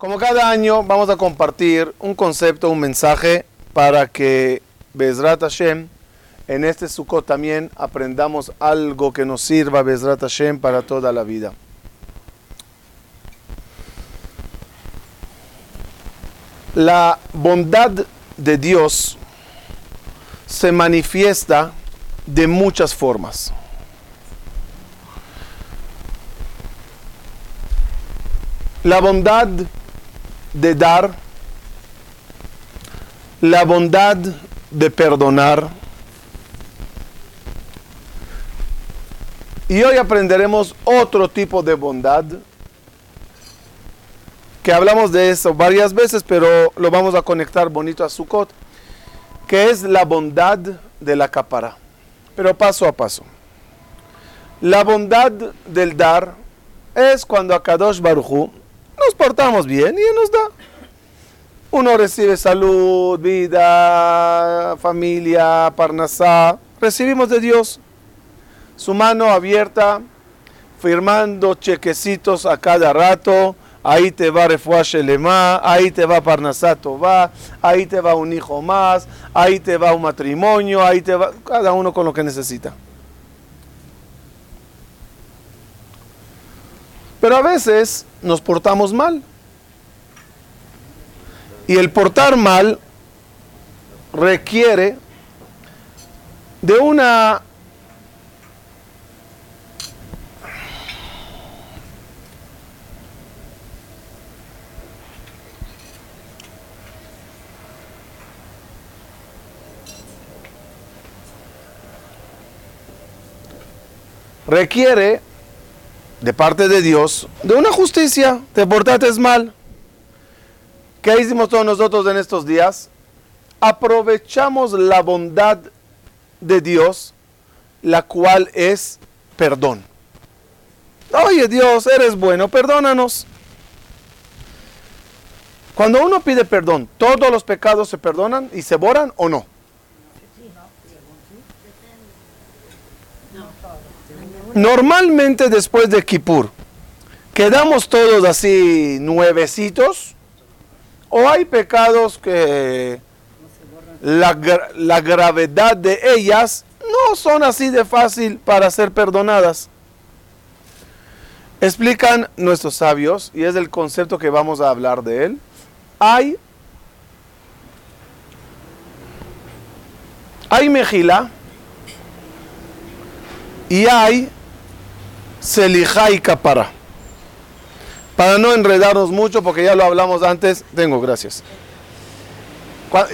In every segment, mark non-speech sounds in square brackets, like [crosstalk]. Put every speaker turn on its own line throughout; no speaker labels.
Como cada año vamos a compartir un concepto, un mensaje para que Bezrat Hashem en este Sukkot también aprendamos algo que nos sirva Bezrat Hashem para toda la vida. La bondad de Dios se manifiesta de muchas formas. La bondad de dar, la bondad de perdonar. Y hoy aprenderemos otro tipo de bondad, que hablamos de eso varias veces, pero lo vamos a conectar bonito a Sukkot, que es la bondad de la capara. Pero paso a paso. La bondad del dar es cuando a Kadosh Baruchu nos portamos bien y nos da. Uno recibe salud, vida, familia, parnasá. Recibimos de Dios su mano abierta, firmando chequecitos a cada rato. Ahí te va Refuash Lema, ahí te va Parnasá va, ahí te va un hijo más, ahí te va un matrimonio, ahí te va cada uno con lo que necesita. Pero a veces nos portamos mal. Y el portar mal requiere de una requiere de parte de Dios de una justicia. Te portaste mal. ¿Qué hicimos todos nosotros en estos días? Aprovechamos la bondad de Dios, la cual es perdón. Oye Dios, eres bueno, perdónanos. Cuando uno pide perdón, ¿todos los pecados se perdonan y se borran o no? Normalmente después de Kippur, ¿quedamos todos así nuevecitos? ¿O hay pecados que la, la gravedad de ellas no son así de fácil para ser perdonadas? Explican nuestros sabios, y es el concepto que vamos a hablar de él, hay, hay mejila y hay Selijá y Capara. Para no enredarnos mucho, porque ya lo hablamos antes, tengo, gracias.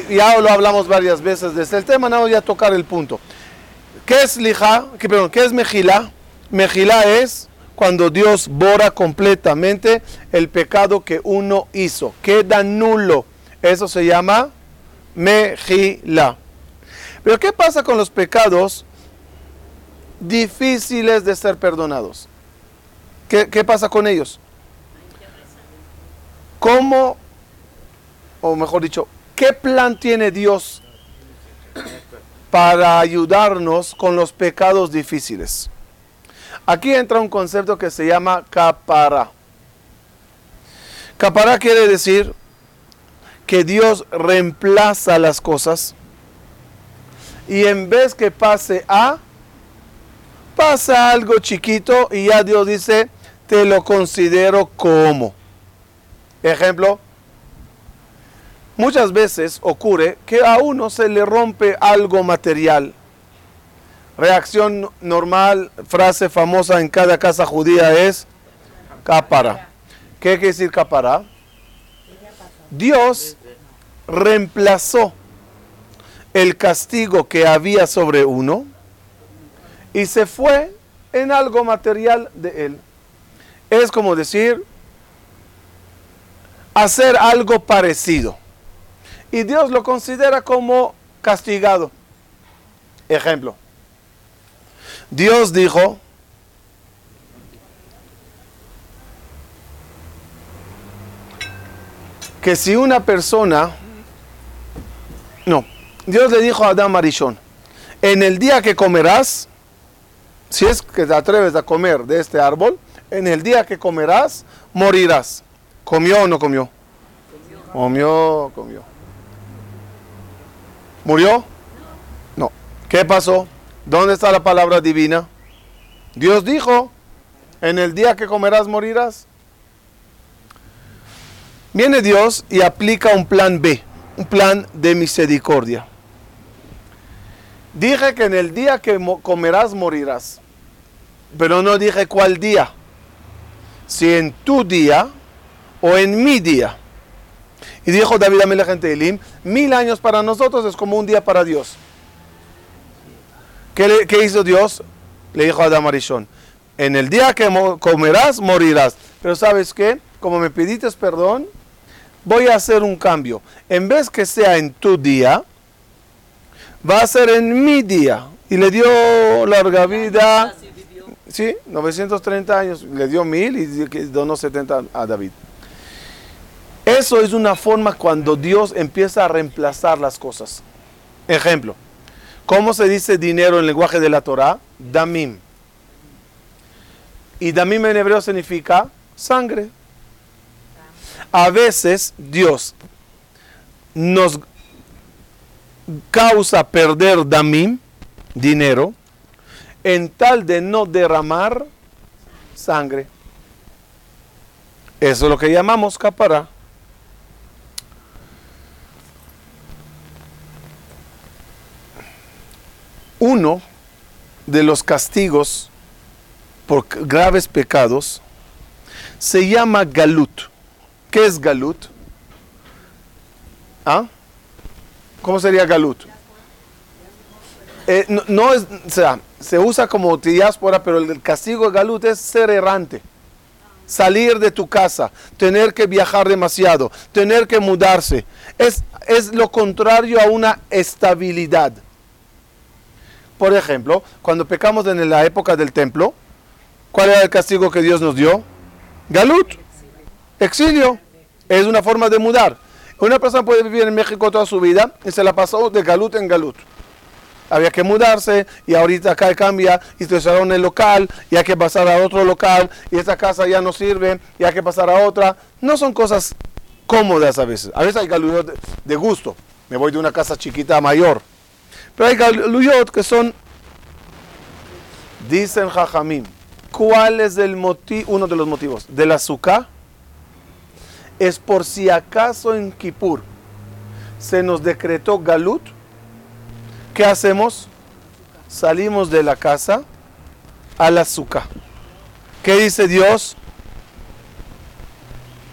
Ya lo hablamos varias veces desde el tema, no voy a tocar el punto. ¿Qué es lija? ¿Qué, perdón, ¿qué es mejila? Mejila es cuando Dios bora completamente el pecado que uno hizo. Queda nulo. Eso se llama mejila. Pero ¿qué pasa con los pecados difíciles de ser perdonados. ¿Qué, pasa con ellos? ¿Cómo, o mejor dicho, qué plan tiene Dios para ayudarnos con los pecados difíciles? Aquí entra un concepto que se llama capara. Capara quiere decir que Dios reemplaza las cosas y en vez que pase a, pasa algo chiquito y ya Dios dice, te lo considero como. Ejemplo, muchas veces ocurre que a uno se le rompe algo material. Reacción normal, frase famosa en cada casa judía es capara. ¿Qué quiere decir capara? Dios reemplazó el castigo que había sobre uno y se fue en algo material de él. Es como decir, hacer algo parecido. Y Dios lo considera como castigado. Ejemplo. Dios dijo, que si una persona, no, Dios le dijo a Adán Marichón, en el día que comerás, si es que te atreves a comer de este árbol, en el día que comerás, morirás. ¿Comió o no comió? Comió, comió. ¿Murió? No. ¿Qué pasó? ¿Dónde está la palabra divina? Dios dijo, en el día que comerás morirás. Viene Dios y aplica un plan B, un plan de misericordia. Dije que en el día que comerás morirás, pero no dije cuál día. Si en tu día o en mi día. Y dijo David a Elim, mil años para nosotros es como un día para Dios. ¿Qué, hizo Dios? Le dijo a Damarishon, en el día que comerás, morirás. Pero sabes qué? Como me pediste perdón, voy a hacer un cambio. En vez que sea en tu día, va a ser en mi día. Y le dio larga vida. Sí, 930 años. Le dio mil y donó 70 a David. Eso es una forma cuando Dios empieza a reemplazar las cosas. Ejemplo, ¿cómo se dice dinero en el lenguaje de la Torah? Damim. Y damim en hebreo significa sangre. A veces Dios nos causa perder damim, dinero, en tal de no derramar sangre. Eso es lo que llamamos capara. Uno de los castigos por graves pecados se llama galut. ¿Qué es galut? ¿Ah? ¿Cómo sería galut? Eh, no, es, o sea, se usa como diáspora, pero el castigo de galut es ser errante. Salir de tu casa, tener que viajar demasiado, tener que mudarse. Es, es lo contrario a una estabilidad. Por ejemplo, cuando pecamos en la época del templo, ¿cuál era el castigo que Dios nos dio? Galut, exilio. Es una forma de mudar. Una persona puede vivir en México toda su vida y se la pasó de galut en galut. Había que mudarse y ahorita acá cambia y se en el local y hay que pasar a otro local y esta casa ya no sirve y hay que pasar a otra. No son cosas cómodas a veces. A veces hay galut de gusto. Me voy de una casa chiquita mayor. Pero hay galuyot que son, dicen Jajamim, ¿cuál es el motivo, uno de los motivos? Del azúcar es por si acaso en Kippur se nos decretó galut, ¿qué hacemos? Salimos de la casa al azúcar. ¿Qué dice Dios?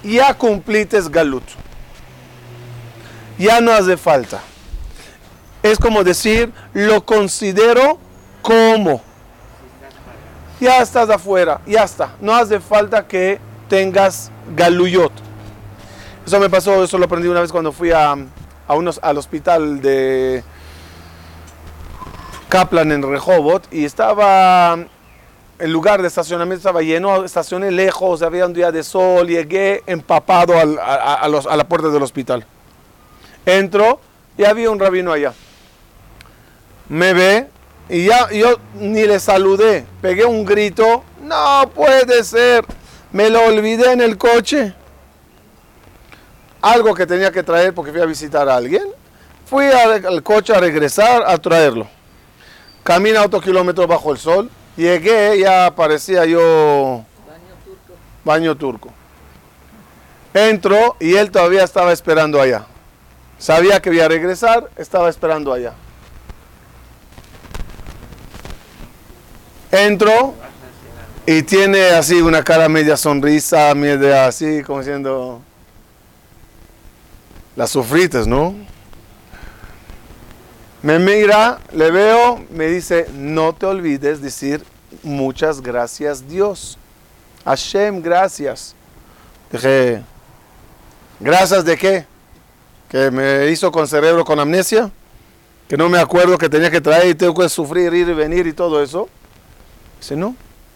Ya cumplites galut. Ya no hace falta es como decir, lo considero como. Ya estás afuera, ya está. No hace falta que tengas galuyot. Eso me pasó, eso lo aprendí una vez cuando fui a, unos, al hospital de Kaplan en Rehovot y estaba el lugar de estacionamiento estaba lleno, estacioné lejos, había un día de sol, llegué empapado a, a, la puerta del hospital. Entro y había un rabino allá me ve y ya yo ni le saludé, pegué un grito, no puede ser, me lo olvidé en el coche. Algo que tenía que traer porque fui a visitar a alguien. Fui al coche a regresar a traerlo. Camina otro kilómetro bajo el sol. Llegué, ya parecía yo... Baño turco. Baño turco. Entro y él todavía estaba esperando allá. Sabía que iba a regresar, estaba esperando allá. Entro y tiene así una cara media sonrisa, media así, como diciendo, las sufrites, ¿no? Me mira, le veo, me dice, no te olvides decir muchas gracias Dios. Hashem, gracias. Dije, ¿gracias de qué? ¿Que me hizo con cerebro con amnesia? ¿Que no me acuerdo que tenía que traer y tengo que sufrir, ir y venir y todo eso? Dice, no,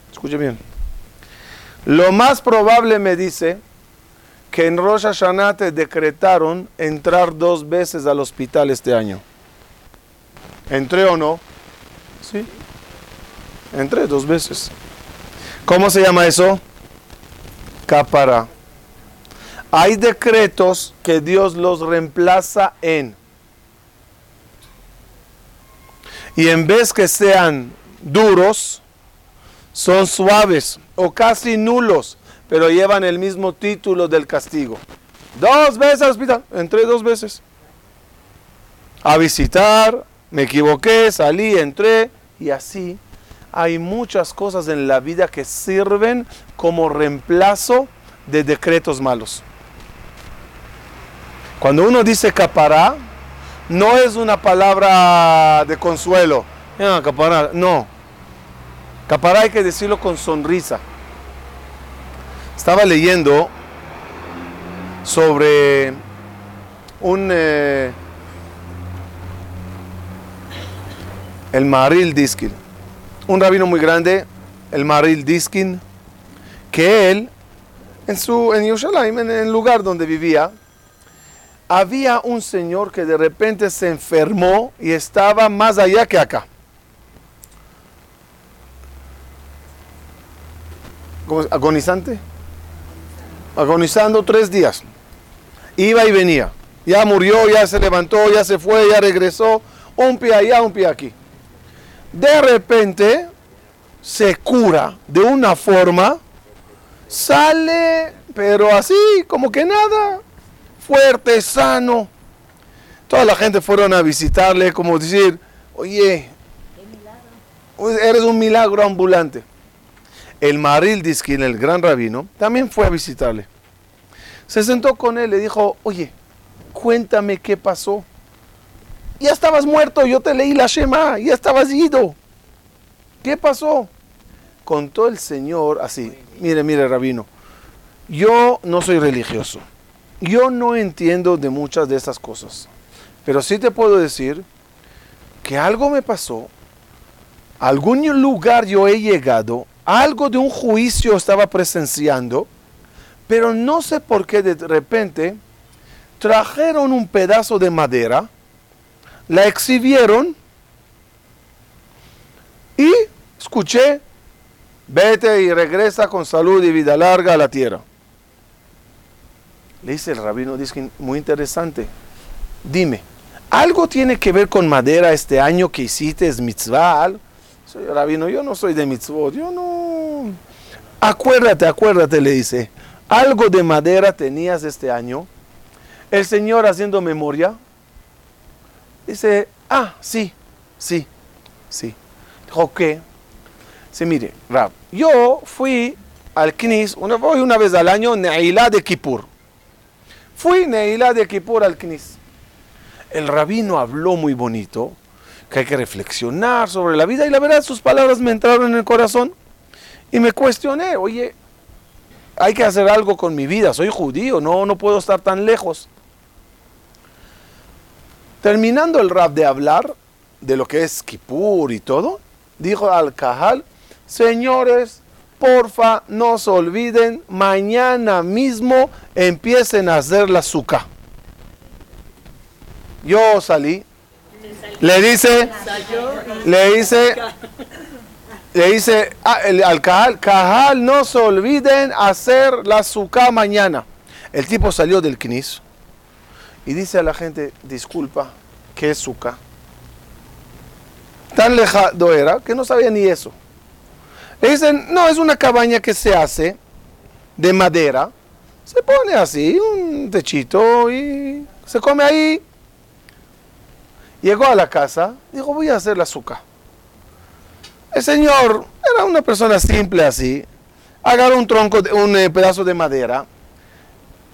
escuche bien. Lo más probable me dice que en Rosh Hashanah te decretaron entrar dos veces al hospital este año. ¿Entré o no? Sí. Entré dos veces. ¿Cómo se llama eso? Capara. Hay decretos que Dios los reemplaza en. Y en vez que sean duros, son suaves o casi nulos, pero llevan el mismo título del castigo. Dos veces al hospital, entré dos veces. A visitar, me equivoqué, salí, entré y así hay muchas cosas en la vida que sirven como reemplazo de decretos malos. Cuando uno dice capará, no es una palabra de consuelo. No, capará, no. Capará hay que decirlo con sonrisa. Estaba leyendo sobre un eh, el Maril Diskin, un rabino muy grande, el Maril Diskin, que él en su en Yerushalayim, en el lugar donde vivía, había un señor que de repente se enfermó y estaba más allá que acá. ¿Agonizante? Agonizando tres días. Iba y venía. Ya murió, ya se levantó, ya se fue, ya regresó. Un pie allá, un pie aquí. De repente se cura de una forma, sale, pero así, como que nada, fuerte, sano. Toda la gente fueron a visitarle, como decir, oye, eres un milagro ambulante. El Maril Diskin, el gran rabino, también fue a visitarle. Se sentó con él, le dijo, oye, cuéntame qué pasó. Ya estabas muerto, yo te leí la Shema, ya estabas ido. ¿Qué pasó? Contó el Señor así, mire, mire, rabino, yo no soy religioso, yo no entiendo de muchas de estas cosas, pero sí te puedo decir que algo me pasó, a algún lugar yo he llegado, algo de un juicio estaba presenciando, pero no sé por qué de repente trajeron un pedazo de madera, la exhibieron y escuché, vete y regresa con salud y vida larga a la tierra. Le dice el rabino, dice, muy interesante, dime, ¿algo tiene que ver con madera este año que hiciste es mitzvah? Soy rabino, yo no soy de mitzvot, yo no... Acuérdate, acuérdate, le dice, algo de madera tenías este año. El Señor haciendo memoria, dice, ah, sí, sí, sí. Dijo, ¿qué? Dice, mire, Rab, yo fui al Knis, una, voy una vez al año, Neilá de Kippur. Fui Neilá de Kippur al Knis. El rabino habló muy bonito, que hay que reflexionar sobre la vida y la verdad sus palabras me entraron en el corazón y me cuestioné, oye, hay que hacer algo con mi vida, soy judío, no, no puedo estar tan lejos. Terminando el rap de hablar de lo que es Kippur y todo, dijo al Cajal, señores, porfa, no se olviden, mañana mismo empiecen a hacer la azúcar. Yo salí, le dice, le dice, le dice al Cajal, Cajal, no se olviden hacer la azúcar mañana. El tipo salió del Knis y dice a la gente, disculpa, ¿qué es azúcar? Tan lejado era que no sabía ni eso. Le dicen, no, es una cabaña que se hace de madera. Se pone así, un techito y se come ahí. Llegó a la casa, dijo, voy a hacer el azúcar. El señor era una persona simple así. Agarró un tronco, un eh, pedazo de madera.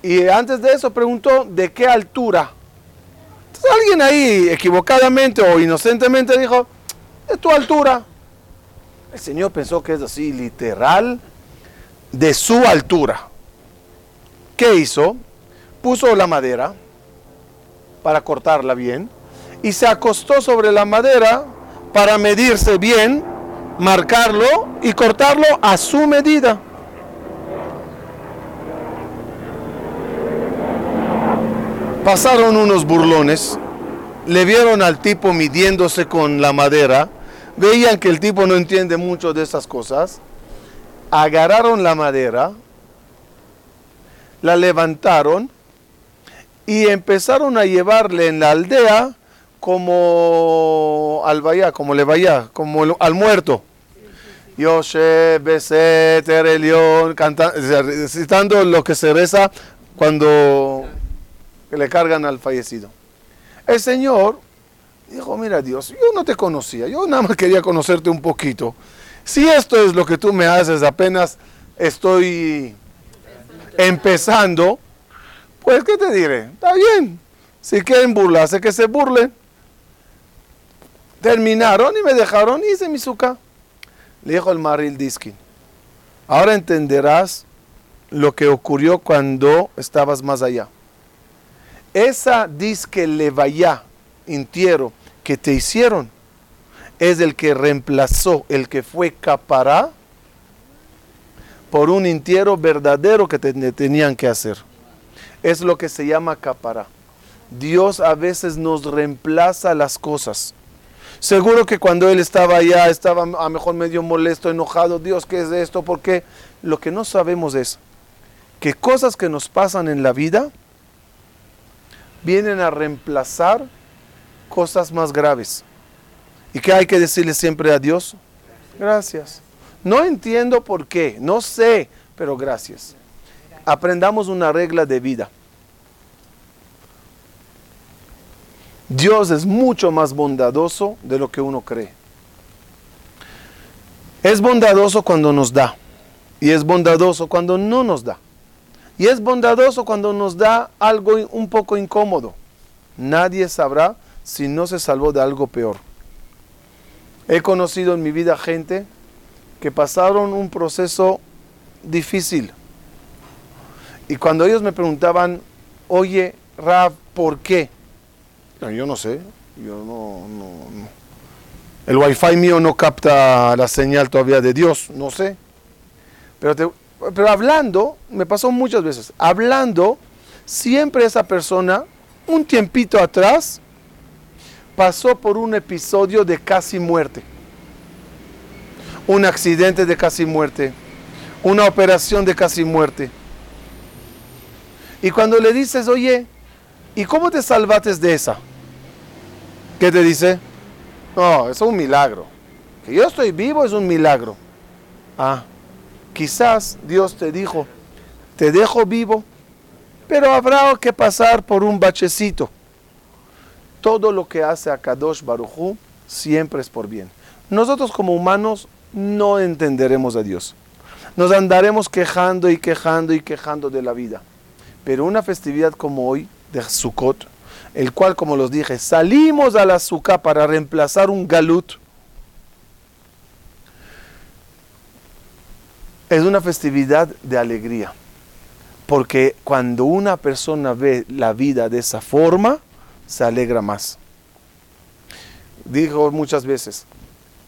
Y antes de eso preguntó de qué altura. Alguien ahí equivocadamente o inocentemente dijo, de tu altura. El Señor pensó que es así, literal, de su altura. ¿Qué hizo? Puso la madera para cortarla bien y se acostó sobre la madera para medirse bien, marcarlo y cortarlo a su medida. Pasaron unos burlones, le vieron al tipo midiéndose con la madera, veían que el tipo no entiende mucho de esas cosas, agarraron la madera, la levantaron y empezaron a llevarle en la aldea como al vaya, como le vaya, como al muerto. Yoshe, Beseter, Elión, citando lo que se reza cuando le cargan al fallecido. El Señor dijo, mira Dios, yo no te conocía, yo nada más quería conocerte un poquito. Si esto es lo que tú me haces, apenas estoy empezando, pues ¿qué te diré? Está bien. Si quieren burlarse, que se burlen. Terminaron y me dejaron y hice mi suca. Le dijo el Maril Diskin. Ahora entenderás lo que ocurrió cuando estabas más allá. Esa disque levaya, entierro, que te hicieron, es el que reemplazó, el que fue capará por un entierro verdadero que te, tenían que hacer. Es lo que se llama capará. Dios a veces nos reemplaza las cosas. Seguro que cuando él estaba allá, estaba a mejor medio molesto, enojado. Dios, ¿qué es esto? Porque lo que no sabemos es que cosas que nos pasan en la vida vienen a reemplazar cosas más graves. ¿Y qué hay que decirle siempre a Dios? Gracias. No entiendo por qué, no sé, pero gracias. Aprendamos una regla de vida. Dios es mucho más bondadoso de lo que uno cree. Es bondadoso cuando nos da y es bondadoso cuando no nos da. Y es bondadoso cuando nos da algo un poco incómodo. Nadie sabrá si no se salvó de algo peor. He conocido en mi vida gente que pasaron un proceso difícil. Y cuando ellos me preguntaban, oye, Rav, ¿por qué? Yo no sé, yo no, no, no. El wifi mío no capta la señal todavía de Dios, no sé. Pero te, pero hablando, me pasó muchas veces, hablando, siempre esa persona, un tiempito atrás, pasó por un episodio de casi muerte. Un accidente de casi muerte. Una operación de casi muerte. Y cuando le dices, oye, ¿y cómo te salvaste de esa? ¿Qué te dice? No, es un milagro. Que yo estoy vivo es un milagro. Ah, Quizás Dios te dijo, te dejo vivo, pero habrá que pasar por un bachecito. Todo lo que hace a Kadosh Baruchu siempre es por bien. Nosotros como humanos no entenderemos a Dios. Nos andaremos quejando y quejando y quejando de la vida. Pero una festividad como hoy, de Sukkot, el cual, como los dije, salimos a la para reemplazar un galut, es una festividad de alegría. Porque cuando una persona ve la vida de esa forma, se alegra más. Dijo muchas veces,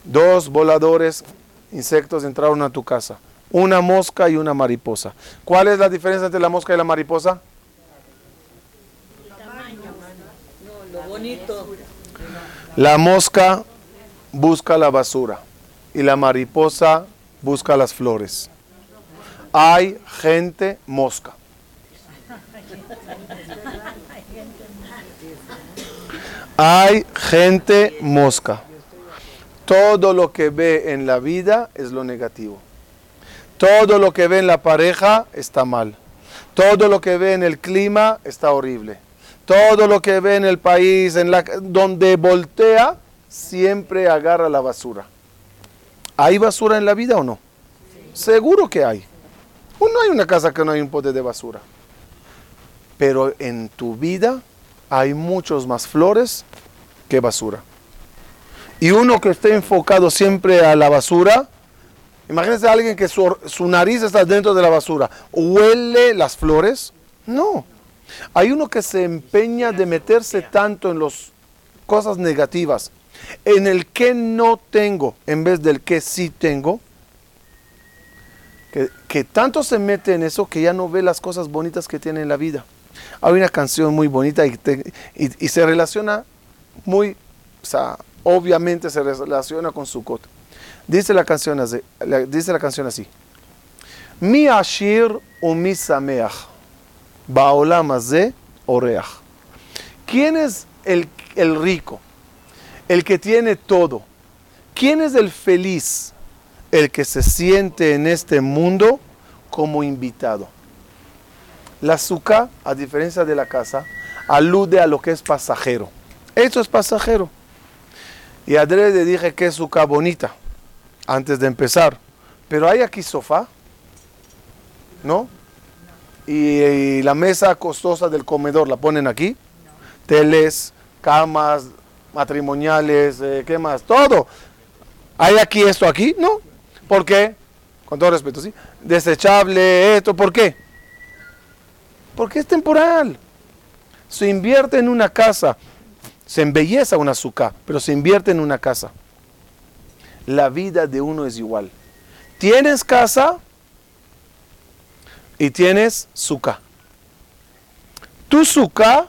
dos voladores, insectos entraron a tu casa, una mosca y una mariposa. ¿Cuál es la diferencia entre la mosca y la mariposa? La mosca busca la basura y la mariposa busca las flores hay gente mosca. Hay gente mosca. Todo lo que ve en la vida es lo negativo. Todo lo que ve en la pareja está mal. Todo lo que ve en el clima está horrible. Todo lo que ve en el país, en la, donde voltea, siempre agarra la basura. ¿Hay basura en la vida o no? Seguro que hay. No hay una casa que no hay un pote de basura. Pero en tu vida hay muchos más flores que basura. Y uno que esté enfocado siempre a la basura, imagínense a alguien que su, su, nariz está dentro de la basura, huele las flores. No. Hay uno que se empeña de meterse tanto en las cosas negativas, en el que no tengo, en vez del que sí tengo, que, tanto se mete en eso que ya no ve las cosas bonitas que tiene en la vida. Hay una canción muy bonita y, se relaciona muy, o sea, obviamente se relaciona con Sukkot. Dice la canción así, dice la canción así. Mi ashir o mi sameach. Baolam Oreach. ¿Quién es el rico? El que tiene todo. ¿Quién es el feliz? El que se siente en este mundo como invitado. La azúcar, a diferencia de la casa, alude a lo que es pasajero. Esto es pasajero. Y a le dije que es azúcar bonita antes de empezar. Pero hay aquí sofá, ¿no? Y, la mesa costosa del comedor la ponen aquí. Teles, camas, matrimoniales, eh, ¿qué más? Todo. ¿Hay aquí esto aquí? No. ¿Por qué? Con todo respeto, ¿sí? Desechable, esto, ¿por qué? Porque es temporal. Se invierte en una casa. Se embelleza una azúcar, pero se invierte en una casa. La vida de uno es igual. Tienes casa y tienes suka. Tu suka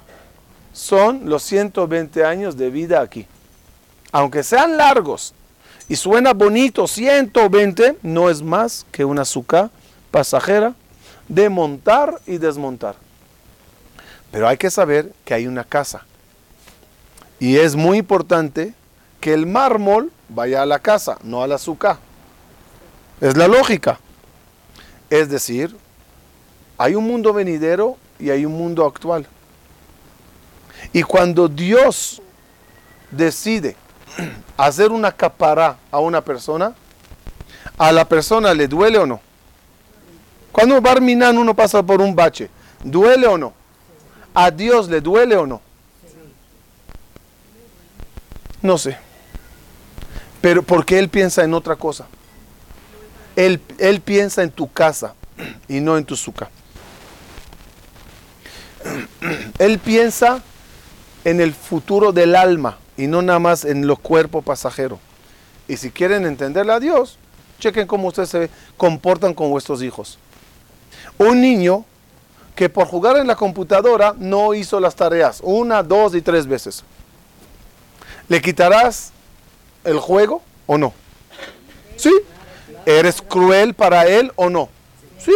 son los 120 años de vida aquí. Aunque sean largos y suena bonito, 120 no es más que una suka pasajera de montar y desmontar. Pero hay que saber que hay una casa. Y es muy importante que el mármol vaya a la casa, no a la suka. Es la lógica. Es decir, hay un mundo venidero y hay un mundo actual. Y cuando Dios decide [clears throat] hacer una capará a una persona, ¿a la persona le duele o no? Cuando Barminan uno pasa por un bache, ¿duele o no? ¿A Dios le duele o no? No sé. Pero porque Él piensa en otra cosa. Él, él piensa en tu casa [clears throat] y no en tu suca. [clears throat] Él piensa en el futuro del alma y no nada más en los cuerpos pasajeros. Y si quieren entenderle a Dios, chequen cómo ustedes se comportan con vuestros hijos. Un niño que por jugar en la computadora no hizo las tareas una, dos y tres veces. ¿Le quitarás el juego o no? ¿Sí? ¿Eres cruel para él o no? Sí.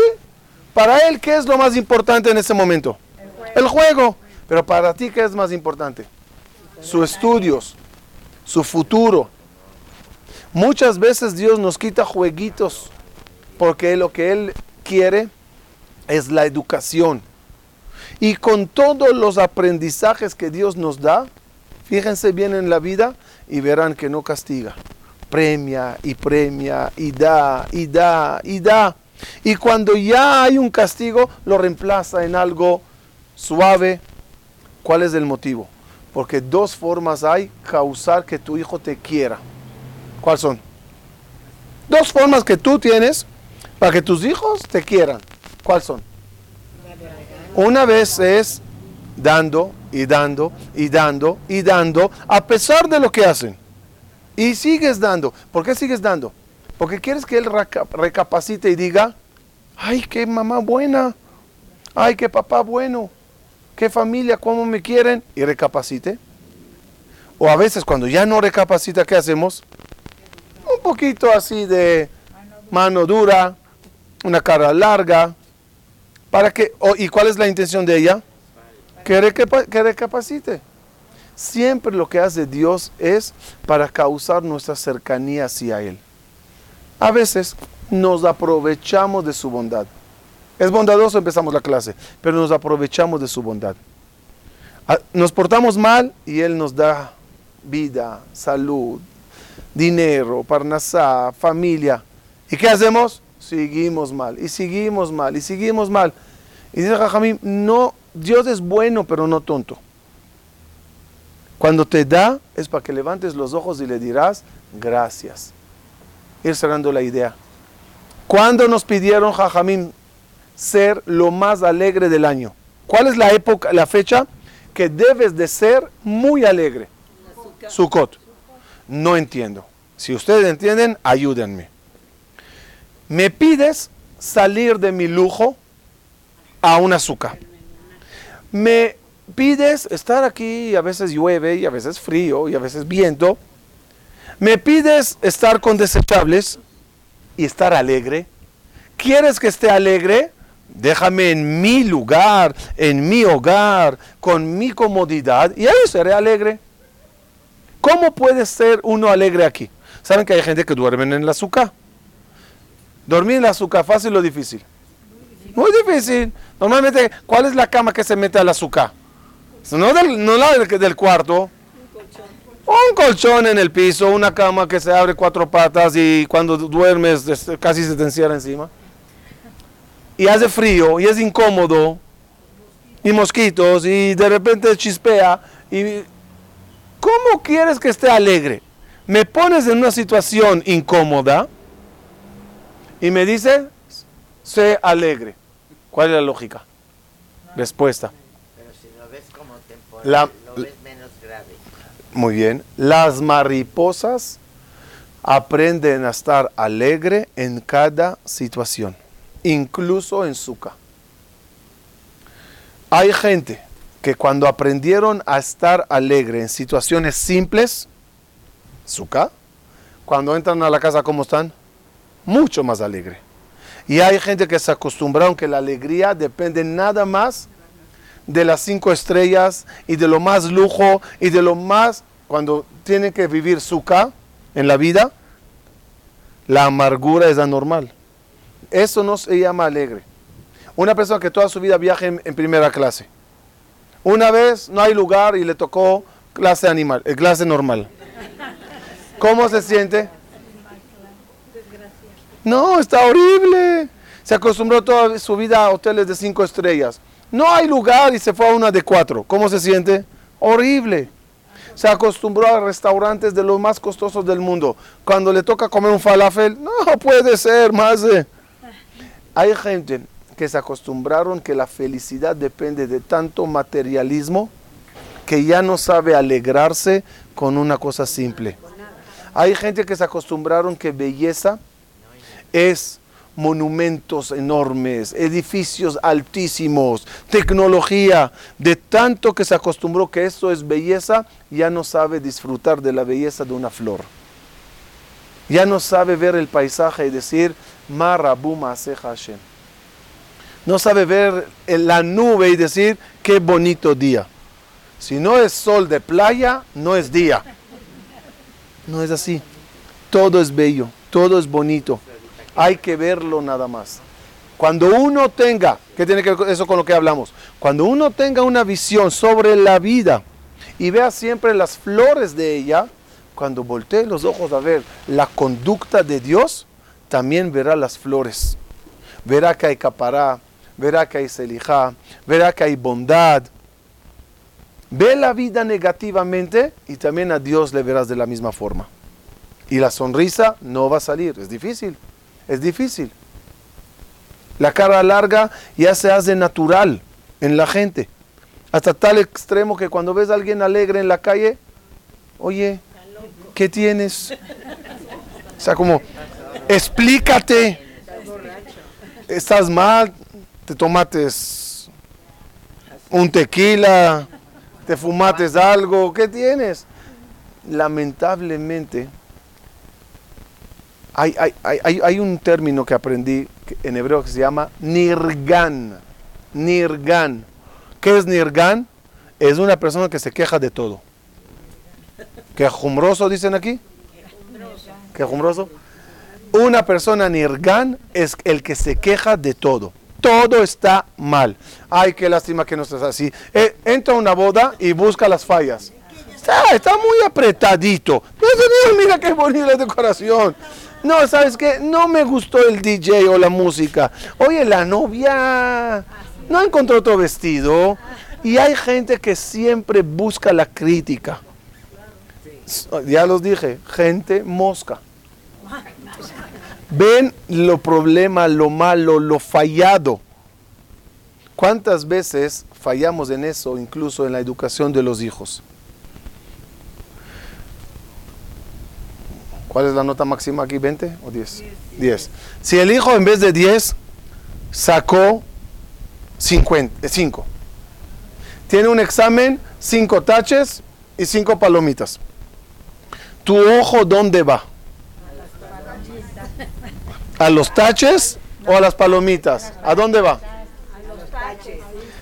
Para él, ¿qué es lo más importante en ese momento? El juego. Pero para ti, ¿qué es más importante? Sus estudios, su futuro. Muchas veces Dios nos quita jueguitos porque lo que Él quiere es la educación. Y con todos los aprendizajes que Dios nos da, fíjense bien en la vida y verán que no castiga premia y premia y da y da y da. Y cuando ya hay un castigo, lo reemplaza en algo suave. ¿Cuál es el motivo? Porque dos formas hay causar que tu hijo te quiera. ¿Cuáles son? Dos formas que tú tienes para que tus hijos te quieran. ¿Cuáles son? Una vez es dando y dando y dando y dando a pesar de lo que hacen. Y sigues dando. ¿Por qué sigues dando? Porque quieres que él recapacite y diga, ay, qué mamá buena, ay, qué papá bueno, qué familia, cómo me quieren, y recapacite. O a veces cuando ya no recapacita, ¿qué hacemos? Un poquito así de mano dura, una cara larga, para que, ¿y cuál es la intención de ella? Que, que recapacite. Siempre lo que hace Dios es para causar nuestra cercanía hacia Él. A veces nos aprovechamos de su bondad. Es bondadoso, empezamos la clase, pero nos aprovechamos de su bondad. Ah, nos portamos mal y Él nos da vida, salud, dinero, parnasá, familia. ¿Y qué hacemos? Seguimos mal, y seguimos mal, y seguimos mal. Y dice Jajamín, no, Dios es bueno, pero no tonto. Cuando te da es para que levantes los ojos y le dirás gracias. Ir cerrando la idea. ¿Cuándo nos pidieron, Jajamín, ser lo más alegre del año? ¿Cuál es la época, la fecha que debes de ser muy alegre? Sukkot. No entiendo. Si ustedes entienden, ayúdenme. Me pides salir de mi lujo a un azúcar. Me pides estar aquí y a veces llueve y a veces frío y a veces viento. Me pides estar con desechables y estar alegre. ¿Quieres que esté alegre? Déjame en mi lugar, en mi hogar, con mi comodidad, y ahí seré alegre. ¿Cómo puede ser uno alegre aquí? ¿Saben que hay gente que duerme en la azúcar? ¿Dormir en la azúcar fácil o difícil? Muy difícil. Normalmente, ¿cuál es la cama que se mete al azúcar? No, del, no la del, del cuarto. Un colchón en el piso, una cama que se abre cuatro patas y cuando duermes casi se te encierra encima y hace frío y es incómodo y mosquitos y de repente chispea y ¿cómo quieres que esté alegre? Me pones en una situación incómoda y me dice, sé alegre. ¿Cuál es la lógica? Respuesta. Pero si lo ves como temporal, lo ves menos grave. Muy bien. Las mariposas aprenden a estar alegre en cada situación incluso en Sukkah. Hay gente que cuando aprendieron a estar alegre en situaciones simples, Sukkah, cuando entran a la casa, ¿cómo están? Mucho más alegre. Y hay gente que se acostumbraron que la alegría depende nada más de las cinco estrellas y de lo más lujo y de lo más, cuando tienen que vivir Sukkah en la vida, la amargura es anormal. Eso no se llama alegre. Una persona que toda su vida viaja en, primera clase. Una vez no hay lugar y le tocó clase animal, eh, clase normal. ¿Cómo se siente? No, está horrible. Se acostumbró toda su vida a hoteles de cinco estrellas. No hay lugar y se fue a una de cuatro. ¿Cómo se siente? Horrible. Se acostumbró a restaurantes de los más costosos del mundo. Cuando le toca comer un falafel, no puede ser más. Hay gente que se acostumbraron que la felicidad depende de tanto materialismo que ya no sabe alegrarse con una cosa simple. Hay gente que se acostumbraron que belleza es monumentos enormes, edificios altísimos, tecnología, de tanto que se acostumbró que eso es belleza, ya no sabe disfrutar de la belleza de una flor. Ya no sabe ver el paisaje y decir. No sabe ver la nube y decir, qué bonito día. Si no es sol de playa, no es día. No es así. Todo es bello, todo es bonito. Hay que verlo nada más. Cuando uno tenga, ¿qué tiene que ver eso con lo que hablamos? Cuando uno tenga una visión sobre la vida y vea siempre las flores de ella, cuando voltee los ojos a ver la conducta de Dios, también verá las flores. Verá que hay capará, verá que hay selijá, verá que hay bondad. Ve la vida negativamente y también a Dios le verás de la misma forma. Y la sonrisa no va a salir, es difícil, es difícil. La cara larga ya se hace natural en la gente. Hasta tal extremo que cuando ves a alguien alegre en la calle, oye, ¿qué tienes? O sea, como, explícate. Estás mal, te tomates un tequila, te fumates algo, ¿qué tienes? Lamentablemente, hay, hay, un término que aprendí en hebreo que se llama nirgan. Nirgan. ¿Qué es nirgan? Es una persona que se queja de todo. ¿Quejumbroso dicen aquí? ¿Quejumbroso? Una persona nirgan es el que se queja de todo. Todo está mal. Ay, qué lástima que no estás así. Eh, entra a una boda y busca las fallas. Está, muy apretadito. mira qué bonita la decoración. No, ¿sabes qué? No me gustó el DJ o la música. Oye, la novia no encontró otro vestido. Y hay gente que siempre busca la crítica ya los dije, gente mosca. Ven lo problema, lo malo, lo fallado. ¿Cuántas veces fallamos en eso, incluso en la educación de los hijos? ¿Cuál es la nota máxima aquí? ¿20 o 10? 10. Si el hijo en vez de 10 sacó 50, 5. Tiene un examen, 5 taches y 5 palomitas. ¿Tu ojo dónde va? ¿A los taches o a las palomitas? ¿A dónde va?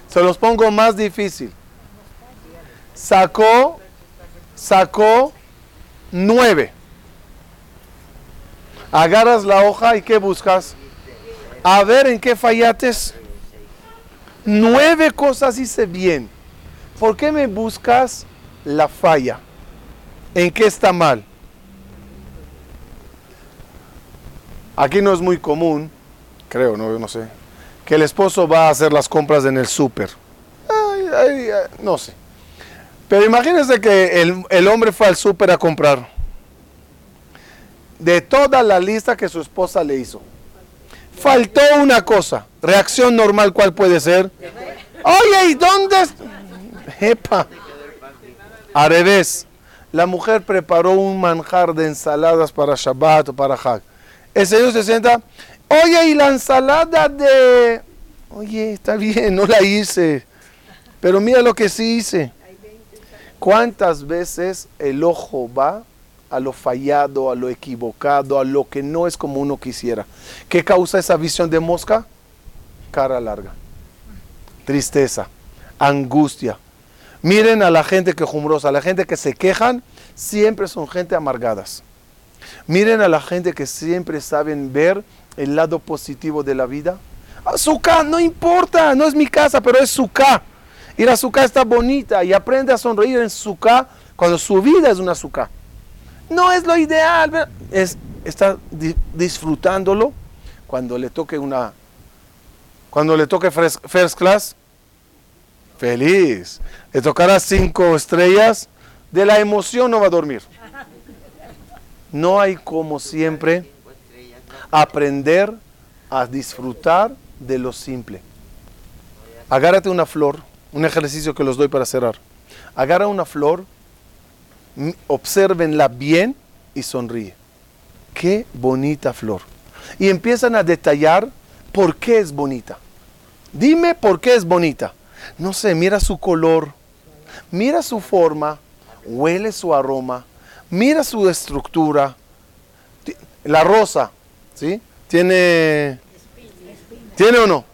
Se los pongo más difícil. Sacó, sacó nueve. Agarras la hoja y ¿qué buscas? A ver en qué fallates. Nueve cosas hice bien. ¿Por qué me buscas la falla? ¿En qué está mal? Aquí no es muy común, creo, no, no sé, que el esposo va a hacer las compras en el súper. No sé. Pero imagínense que el, el hombre fue al súper a comprar. De toda la lista que su esposa le hizo. Faltó una cosa. Reacción normal, ¿cuál puede ser? Oye, ¿y dónde? Epa. Al revés. La mujer preparó un manjar de ensaladas para Shabbat o para Hag. El Señor se sienta. Oye, ¿y la ensalada de...? Oye, está bien, no la hice. Pero mira lo que sí hice. ¿Cuántas veces el ojo va a lo fallado, a lo equivocado, a lo que no es como uno quisiera? ¿Qué causa esa visión de mosca? Cara larga, tristeza, angustia. Miren a la gente que a la gente que se quejan, siempre son gente amargadas. Miren a la gente que siempre saben ver el lado positivo de la vida. Azúcar, no importa, no es mi casa, pero es su casa. Y la azúcar está bonita y aprende a sonreír en su azúcar cuando su vida es una azúcar. No es lo ideal, es, está disfrutándolo cuando le toque una, cuando le toque first, class, feliz. Le tocará cinco estrellas, de la emoción no va a dormir. No hay como siempre aprender a disfrutar de lo simple. Agárrate una flor un ejercicio que los doy para cerrar. Agarra una flor, observenla bien y sonríe. Qué bonita flor. Y empiezan a detallar por qué es bonita. Dime por qué es bonita. No sé, mira su color, mira su forma, huele su aroma, mira su estructura. La rosa, ¿sí? Tiene... ¿Tiene o no?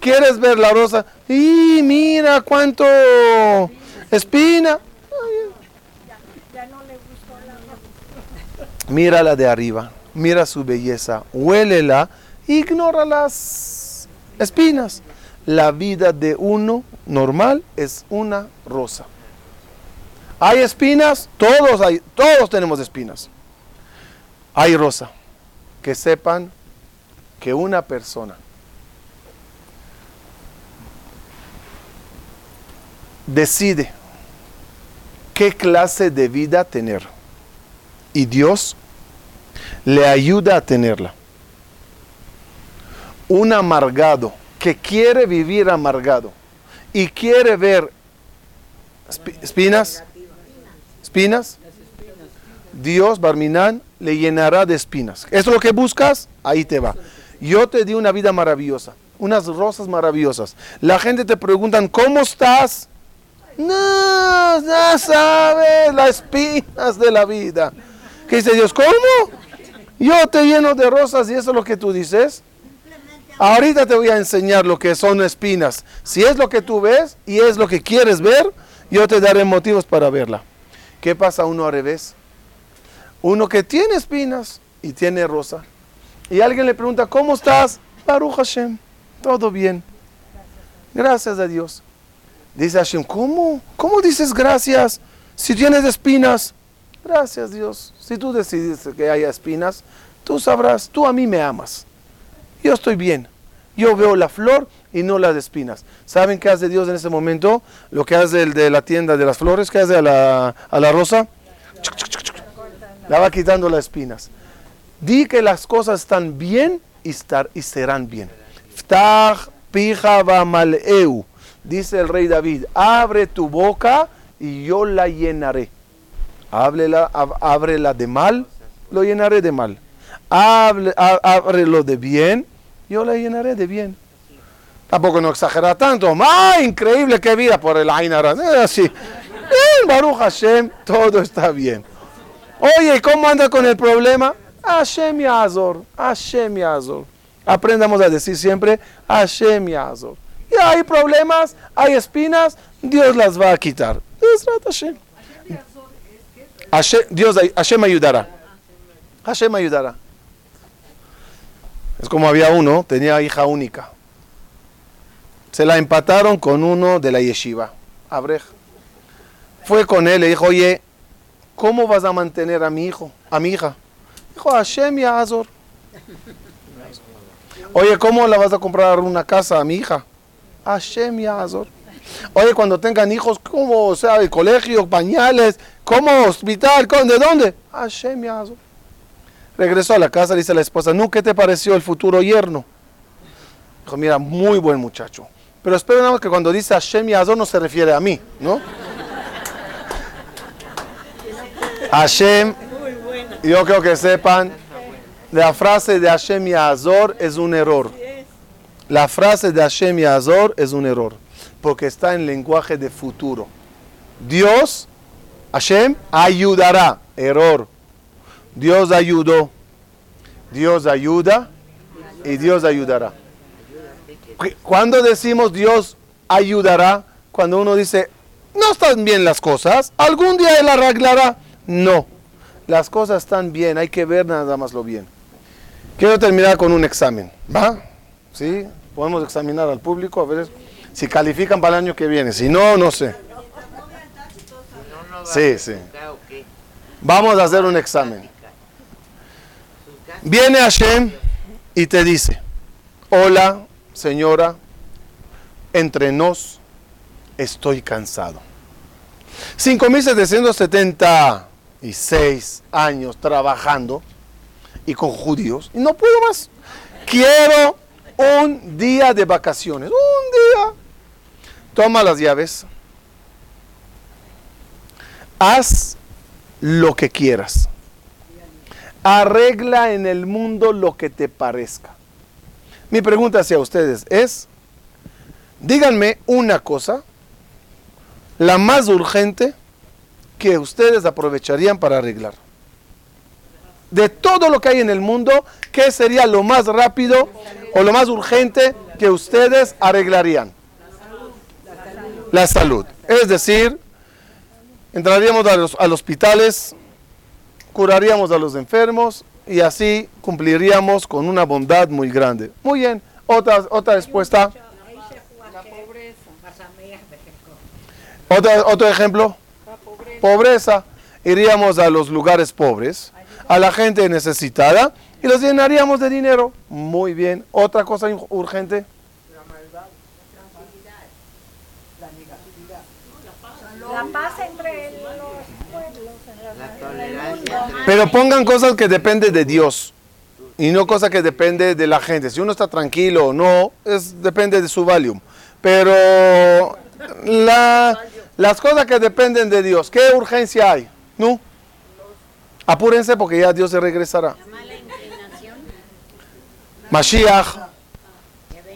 ¿Quieres ver la rosa? ¡Y mira cuánto espina! Mira la de arriba, mira su belleza, huélela, ignora las espinas. La vida de uno normal es una rosa. ¿Hay espinas? Todos, hay, todos tenemos espinas. Hay rosa. Que sepan que una persona decide qué clase de vida tener. Y Dios le ayuda a tenerla. Un amargado que quiere vivir amargado y quiere ver espinas, espinas, Dios, Barminán, le llenará de espinas. ¿Eso es lo que buscas? Ahí te va. Yo te di una vida maravillosa, unas rosas maravillosas. La gente te pregunta, ¿cómo estás? No, ya sabes las espinas de la vida. ¿Qué dice Dios? ¿Cómo? Yo te lleno de rosas y eso es lo que tú dices. Ahorita te voy a enseñar lo que son espinas. Si es lo que tú ves y es lo que quieres ver, yo te daré motivos para verla. ¿Qué pasa uno al revés? Uno que tiene espinas y tiene rosa. Y alguien le pregunta, ¿cómo estás? Baruch Hashem, todo bien. Gracias a Dios. Dice Hashem, ¿cómo? ¿Cómo dices gracias si tienes espinas? Gracias Dios. Si tú decides que haya espinas, tú sabrás, tú a mí me amas. Yo estoy bien. Yo veo la flor y no las espinas. ¿Saben qué hace Dios en ese momento? Lo que hace el de la tienda de las flores, ¿qué hace a la, la rosa? La va quitando las espinas. Di que las cosas están bien y, estar, y serán bien. Dice el rey David, abre tu boca y yo la llenaré. Ábrela, ábrela de mal, lo llenaré de mal. ábrelo de bien, yo la llenaré de bien. Tampoco no exagera tanto. ¡Ah, increíble qué vida por el Ainara! así. En Baruch Hashem, todo está bien. Oye, ¿cómo anda con el problema? Hashem Yazor, Hashem Yazor. Aprendamos a decir siempre Hashem Yazor y hay problemas, hay espinas, Dios las va a quitar. Hashem, Dios, Hashem ayudará. Hashem ayudará. Es como había uno, tenía hija única. Se la empataron con uno de la yeshiva, Abrej. Fue con él, le dijo, oye, ¿cómo vas a mantener a mi hijo, a mi hija? Dijo, Hashem y Azor. Oye, ¿cómo la vas a comprar una casa a mi hija? Hashem y Azor. Oye, cuando tengan hijos, ¿cómo? O sea, el colegio, pañales, ¿cómo? Hospital, ¿de dónde? Hashem y Azor. Regresó a la casa, dice la esposa, ¿no? ¿Qué te pareció el futuro yerno? Dijo, mira, muy buen muchacho. Pero espero que cuando dice Hashem y Azor no se refiere a mí, ¿no? Hashem, yo creo que sepan, la frase de Hashem y Azor es un error. La frase de Hashem y Azor es un error, porque está en lenguaje de futuro. Dios, Hashem, ayudará. Error. Dios ayudó. Dios ayuda y Dios ayudará. Cuando decimos Dios ayudará, cuando uno dice, no están bien las cosas, algún día Él arreglará. No, las cosas están bien, hay que ver nada más lo bien. Quiero terminar con un examen, ¿va? ¿Sí? Podemos examinar al público a ver si califican para el año que viene. Si no, no sé. Sí, sí. Vamos a hacer un examen. Viene Hashem y te dice, hola, señora, entre nos estoy cansado. 5.776 años trabajando y con judíos y no puedo más. Quiero un día de vacaciones, un día. Toma las llaves. Haz lo que quieras. Arregla en el mundo lo que te parezca. Mi pregunta hacia ustedes es, díganme una cosa, la más urgente que ustedes aprovecharían para arreglar. De todo lo que hay en el mundo, ¿qué sería lo más rápido o lo más urgente que ustedes arreglarían? La salud. Es decir, entraríamos a los, hospitales, curaríamos a los enfermos, y así cumpliríamos con una bondad muy grande. Muy bien, otra, otra respuesta. Otra, otro ejemplo. Pobreza. Iríamos a los lugares pobres, a la gente necesitada y los llenaríamos de dinero. Muy bien. Otra cosa urgente. La paz entre pero pongan cosas que dependen de Dios y no cosas que dependen de la gente. Si uno está tranquilo o no, es, depende de su value. Pero las cosas que dependen de Dios, ¿qué urgencia hay? ¿No? Apúrense porque ya Dios se regresará. Mashiach.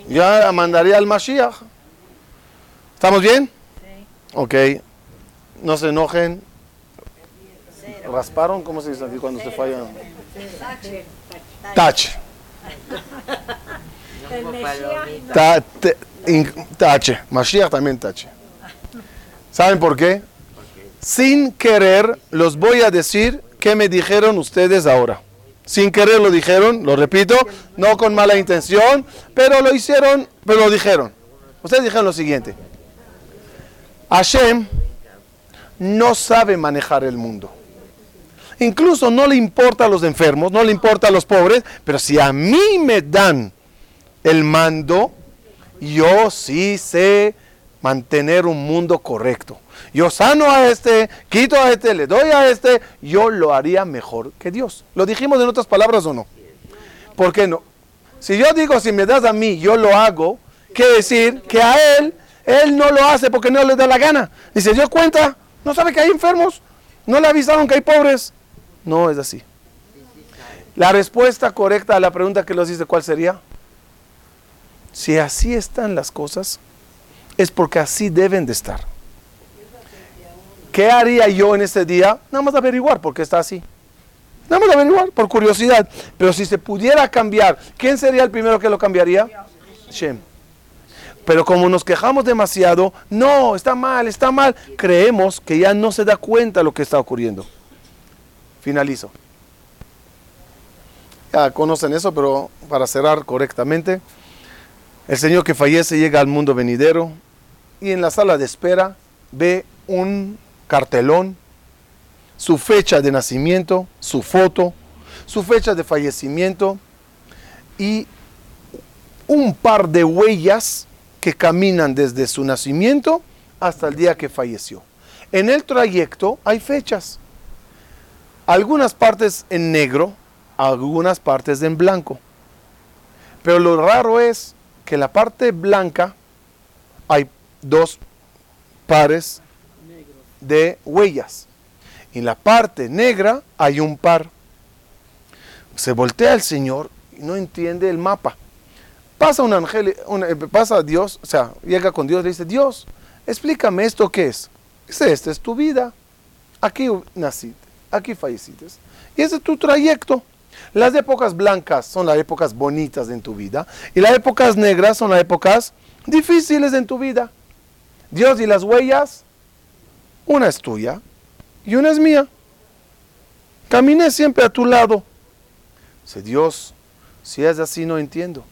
Ya mandaría al Mashiach. ¿Estamos bien? Ok. No se enojen rasparon, ¿cómo se dice aquí cuando se falla? Tache. Tache. Mashiach también tache. ¿Saben por qué? Sin querer, los voy a decir qué me dijeron ustedes ahora. Sin querer lo dijeron, lo repito, no con mala intención, pero lo hicieron, pero lo dijeron. Ustedes dijeron lo siguiente. Hashem no sabe manejar el mundo. Incluso no le importa a los enfermos, no le importa a los pobres, pero si a mí me dan el mando, yo sí sé mantener un mundo correcto. Yo sano a este, quito a este, le doy a este, yo lo haría mejor que Dios. ¿Lo dijimos en otras palabras o no? ¿Por qué no? Si yo digo, si me das a mí, yo lo hago, quiere decir que a él, él no lo hace porque no le da la gana. Y se dio cuenta, no sabe que hay enfermos, no le avisaron que hay pobres, no es así. La respuesta correcta a la pregunta que los dice, ¿cuál sería? Si así están las cosas, es porque así deben de estar. ¿Qué haría yo en este día? Nada más averiguar por qué está así. Nada más averiguar, por curiosidad. Pero si se pudiera cambiar, ¿quién sería el primero que lo cambiaría? Shem. Pero como nos quejamos demasiado, no, está mal, está mal, creemos que ya no se da cuenta lo que está ocurriendo. Finalizo. Ya conocen eso, pero para cerrar correctamente, el Señor que fallece llega al mundo venidero y en la sala de espera ve un cartelón, su fecha de nacimiento, su foto, su fecha de fallecimiento y un par de huellas que caminan desde su nacimiento hasta el día que falleció. En el trayecto hay fechas, algunas partes en negro, algunas partes en blanco. Pero lo raro es que la parte blanca hay dos pares de huellas. Y en la parte negra hay un par. Se voltea el Señor y no entiende el mapa. Pasa un ángel, eh, pasa Dios, o sea, llega con Dios y le dice, Dios, explícame esto qué es. Dice, esta es tu vida. Aquí naciste, aquí falleciste. Y ese es tu trayecto. Las épocas blancas son las épocas bonitas en tu vida y las épocas negras son las épocas difíciles en tu vida. Dios y las huellas, una es tuya y una es mía. Caminé siempre a tu lado. Dice Dios, si es así no entiendo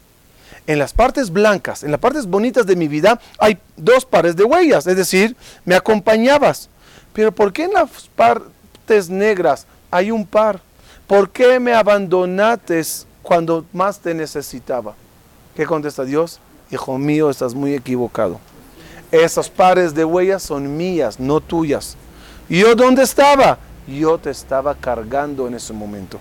en las partes blancas, en las partes bonitas de mi vida, hay dos pares de huellas, es decir, me acompañabas. Pero ¿por qué en las partes negras hay un par? ¿Por qué me abandonaste cuando más te necesitaba? ¿Qué contesta Dios? Hijo mío, estás muy equivocado. Esos pares de huellas son mías, no tuyas. ¿Y yo dónde estaba? Yo te estaba cargando en ese momento.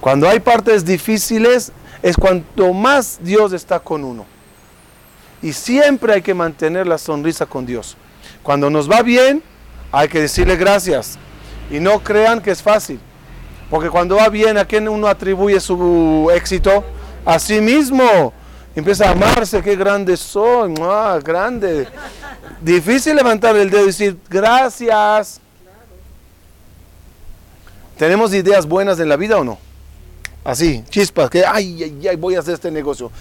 Cuando hay partes difíciles, es cuanto más Dios está con uno. Y siempre hay que mantener la sonrisa con Dios. Cuando nos va bien, hay que decirle gracias. Y no crean que es fácil. Porque cuando va bien, ¿a quién uno atribuye su éxito? A sí mismo. Empieza a amarse, qué grande soy, ah, grande. Difícil levantar el dedo y decir gracias. ¿Tenemos ideas buenas en la vida o no? Así, chispas, que ay, ay, ay, voy a hacer este negocio.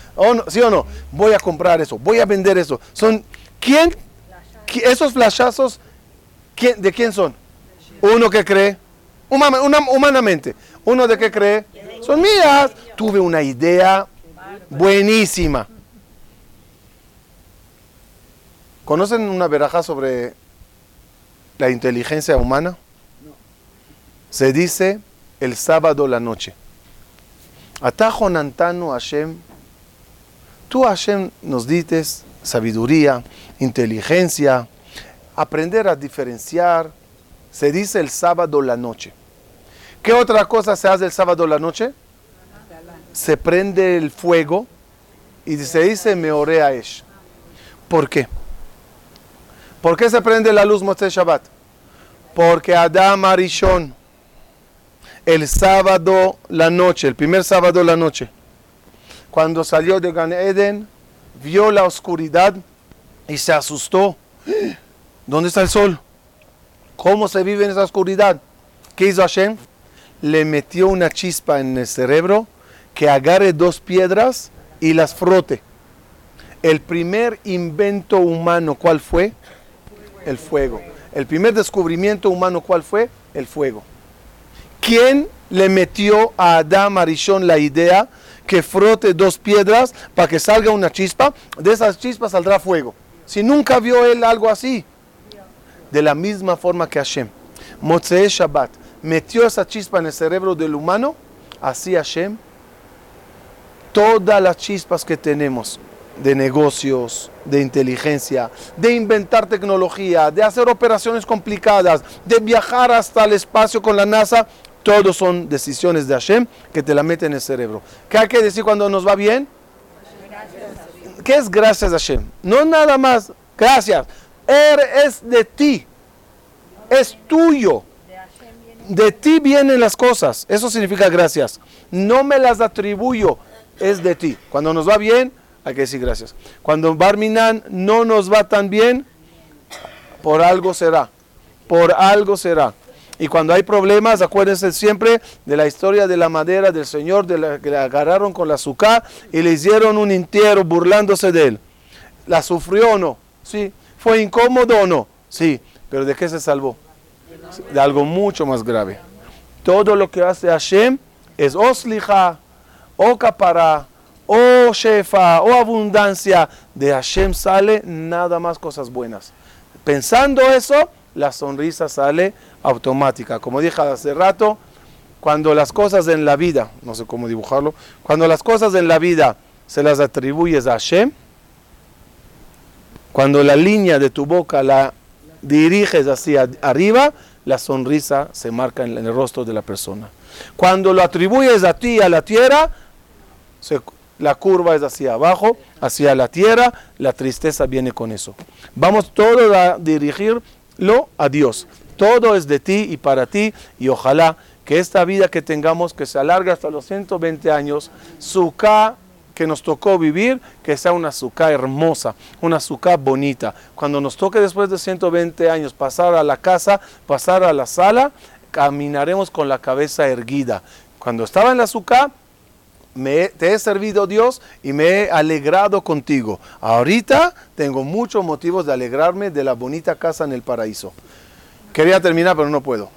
¿Sí o no? Voy a comprar eso, voy a vender eso. Son, ¿quién? Esos flashazos, ¿quién, ¿de quién son? Uno que cree, humanamente. Uno de que cree, son mías. Tuve una idea buenísima. ¿Conocen una veraja sobre la inteligencia humana? Se dice el sábado la noche. Atajo Nantano Hashem, tú Hashem nos dices sabiduría, inteligencia, aprender a diferenciar. Se dice el sábado la noche. ¿Qué otra cosa se hace el sábado la noche? Se prende el fuego y se dice Meorea Esh. ¿Por qué? ¿Por qué se prende la luz Motzei Shabbat? Porque Adam Arishon el sábado la noche, el primer sábado la noche. Cuando salió de Gan Eden, vio la oscuridad y se asustó. [gasps] ¿Dónde está el sol? ¿Cómo se vive en esa oscuridad? ¿Qué hizo Hashem? Le metió una chispa en el cerebro que agarre dos piedras y las frote. El primer invento humano, ¿cuál fue? El fuego. El primer descubrimiento humano, ¿cuál fue? El fuego. ¿Quién le metió a Adam Arishon la idea que frote dos piedras para que salga una chispa? De esas chispas saldrá fuego. Si nunca vio él algo así. De la misma forma que Hashem. Motzei Shabbat metió esa chispa en el cerebro del humano. Así Hashem. Todas las chispas que tenemos de negocios, de inteligencia, de inventar tecnología, de hacer operaciones complicadas, de viajar hasta el espacio con la NASA, todos son decisiones de Hashem que te la meten en el cerebro. ¿Qué hay que decir cuando nos va bien? ¿Qué es gracias a Hashem? No nada más, gracias. Er es de ti, es tuyo. De ti vienen las cosas. Eso significa gracias. No me las atribuyo, es de ti. Cuando nos va bien, hay que decir gracias. Cuando Barminan no nos va tan bien, por algo será. Por algo será. Y cuando hay problemas, acuérdense siempre de la historia de la madera del Señor, de la que le agarraron con la azúcar y le hicieron un entierro burlándose de él. ¿La sufrió o no? Sí. ¿Fue incómodo o no? Sí. ¿Pero de qué se salvó? De algo mucho más grave. Todo lo que hace Hashem es oslija, o capara, o shefa, o abundancia. De Hashem sale nada más cosas buenas. Pensando eso, la sonrisa sale automática. Como dije hace rato, cuando las cosas en la vida, no sé cómo dibujarlo, cuando las cosas en la vida se las atribuyes a Hashem, cuando la línea de tu boca la diriges hacia arriba, la sonrisa se marca en el rostro de la persona. Cuando lo atribuyes a ti, a la tierra, la curva es hacia abajo, hacia la tierra, la tristeza viene con eso. Vamos todo a dirigirlo a Dios. Todo es de ti y para ti y ojalá que esta vida que tengamos, que se alargue hasta los 120 años, Sukkah que nos tocó vivir, que sea una Sukkah hermosa, una Sukkah bonita. Cuando nos toque después de 120 años pasar a la casa, pasar a la sala, caminaremos con la cabeza erguida. Cuando estaba en la Sukkah, me, te he servido Dios y me he alegrado contigo. Ahorita tengo muchos motivos de alegrarme de la bonita casa en el paraíso. Quería terminar, pero no puedo.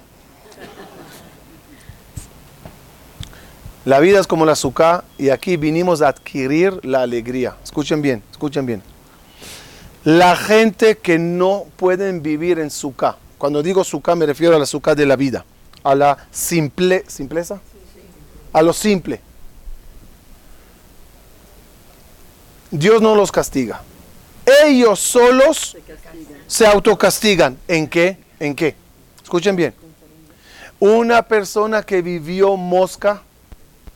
La vida es como la azúcar y aquí vinimos a adquirir la alegría. Escuchen bien, escuchen bien. La gente que no pueden vivir en suká. Cuando digo suká me refiero a la suká de la vida, a la simple, simpleza, a lo simple. Dios no los castiga. Ellos solos se autocastigan. ¿En qué? ¿En qué? Escuchen bien. Una persona que vivió mosca,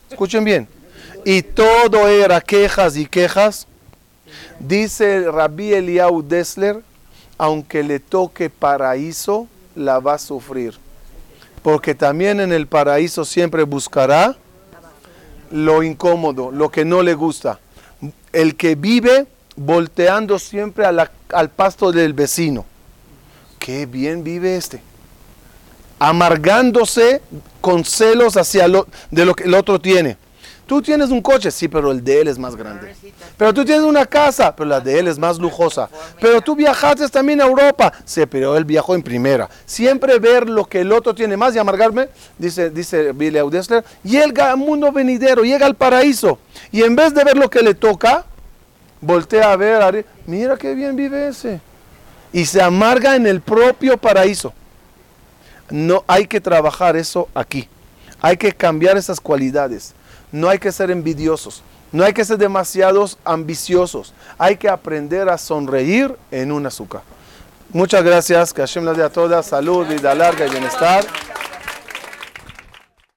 escuchen bien, y todo era quejas y quejas, dice Rabbi Eliau Dessler, aunque le toque paraíso, la va a sufrir. Porque también en el paraíso siempre buscará lo incómodo, lo que no le gusta. El que vive volteando siempre al pasto del vecino qué bien vive este. Amargándose con celos hacia lo, de lo que el otro tiene. Tú tienes un coche, sí, pero el de él es más grande. Pero tú tienes una casa, pero la de él es más lujosa. Pero tú viajaste también a Europa, sí, pero él viajó en primera. Siempre ver lo que el otro tiene más y amargarme, dice, dice Billy Audesler, llega al mundo venidero, llega al paraíso. Y en vez de ver lo que le toca, voltea a ver, mira qué bien vive ese y se amarga en el propio paraíso. No hay que trabajar eso aquí. Hay que cambiar esas cualidades. No hay que ser envidiosos. No hay que ser demasiados ambiciosos. Hay que aprender a sonreír en un azúcar. Muchas gracias. Que Hashem les dé a todas salud, vida larga y bienestar.